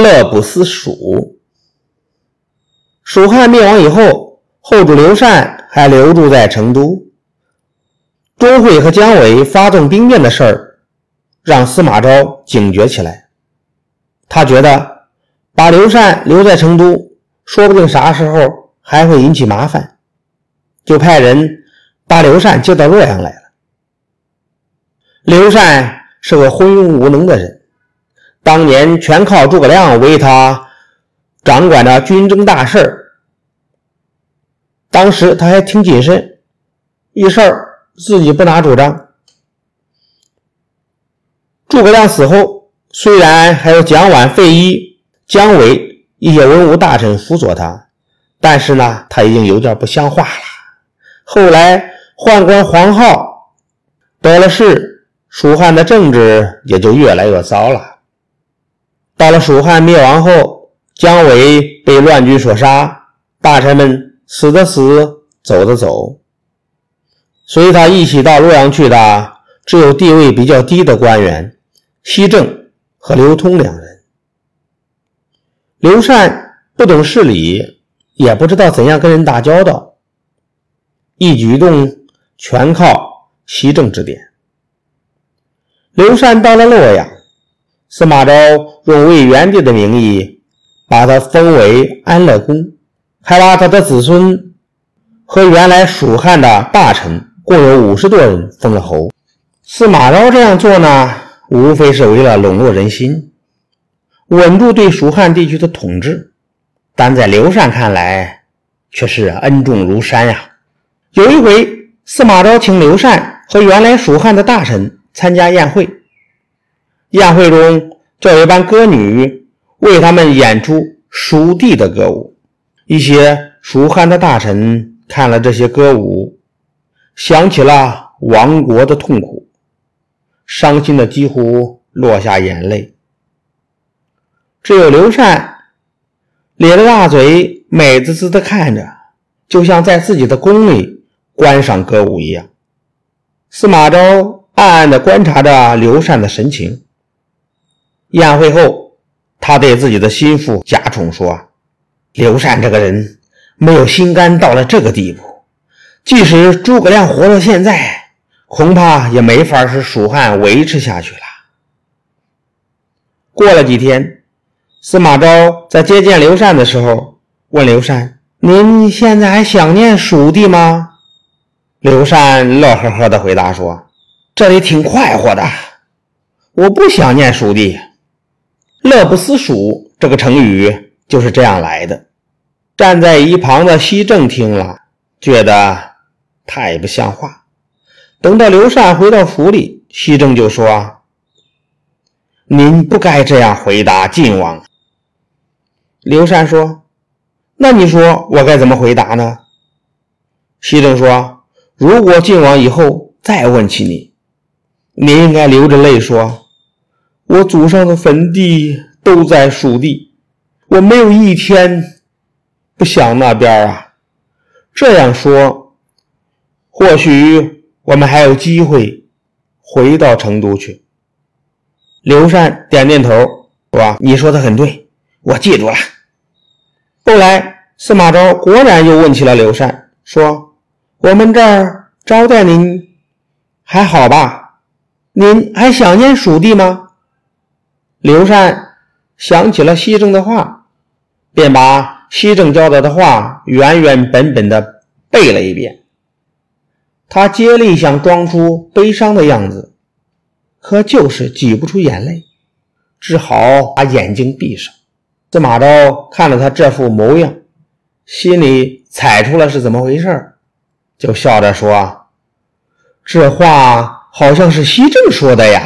乐不思蜀。蜀汉灭亡以后，后主刘禅还留住在成都。钟会和姜维发动兵变的事儿，让司马昭警觉起来。他觉得把刘禅留在成都，说不定啥时候还会引起麻烦，就派人把刘禅接到洛阳来了。刘禅。是个昏庸无能的人，当年全靠诸葛亮为他掌管着军政大事。当时他还挺谨慎，一事儿自己不拿主张。诸葛亮死后，虽然还有蒋琬、费祎、姜维一些文武大臣辅佐他，但是呢，他已经有点不像话了。后来宦官黄皓得了势。蜀汉的政治也就越来越糟了。到了蜀汉灭亡后，姜维被乱军所杀，大臣们死的死，走的走。随他一起到洛阳去的，只有地位比较低的官员西正和刘通两人。刘禅不懂事理，也不知道怎样跟人打交道，一举一动全靠西正指点。刘禅到了洛阳，司马昭用魏元帝的名义把他封为安乐公，还把他的子孙和原来蜀汉的大臣共有五十多人封了侯。司马昭这样做呢，无非是为了笼络人心，稳住对蜀汉地区的统治。但在刘禅看来，却是恩重如山呀。有一回，司马昭请刘禅和原来蜀汉的大臣。参加宴会，宴会中叫一班歌女为他们演出蜀地的歌舞。一些蜀汉的大臣看了这些歌舞，想起了亡国的痛苦，伤心的几乎落下眼泪。只有刘禅咧着大嘴，美滋滋的看着，就像在自己的宫里观赏歌舞一样。司马昭。暗暗地观察着刘禅的神情。宴会后，他对自己的心腹贾宠说：“刘禅这个人没有心肝到了这个地步，即使诸葛亮活到现在，恐怕也没法使蜀汉维持下去了。”过了几天，司马昭在接见刘禅的时候，问刘禅：“您现在还想念蜀地吗？”刘禅乐呵呵地回答说。这里挺快活的，我不想念蜀地。乐不思蜀这个成语就是这样来的。站在一旁的西正听了，觉得太不像话。等到刘禅回到府里，西正就说：“您不该这样回答晋王。”刘禅说：“那你说我该怎么回答呢？”西正说：“如果晋王以后再问起你。”你应该流着泪说：“我祖上的坟地都在蜀地，我没有一天不想那边啊。”这样说，或许我们还有机会回到成都去。刘禅点点头，说：“你说的很对，我记住了。”后来，司马昭果然又问起了刘禅，说：“我们这儿招待您还好吧？”您还想念蜀地吗？刘禅想起了西正的话，便把西正交代的话原原本本的背了一遍。他竭力想装出悲伤的样子，可就是挤不出眼泪，只好把眼睛闭上。司马昭看了他这副模样，心里猜出了是怎么回事，就笑着说：“这话。”好像是西正说的呀。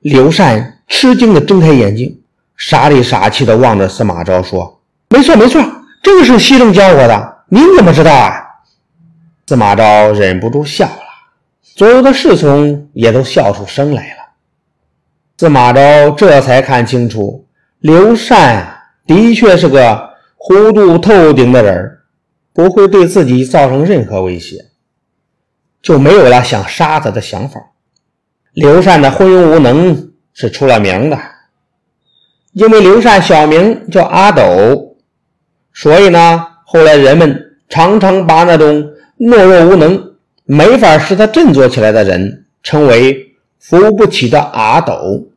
刘禅吃惊的睁开眼睛，傻里傻气的望着司马昭说：“没错，没错，这个是西正教我的。您怎么知道啊？”司马昭忍不住笑了，所有的侍从也都笑出声来了。司马昭这才看清楚，刘禅的确是个糊涂透顶的人，不会对自己造成任何威胁。就没有了想杀他的想法。刘禅的昏庸无能是出了名的，因为刘禅小名叫阿斗，所以呢，后来人们常常把那种懦弱无能、没法使他振作起来的人称为扶不起的阿斗。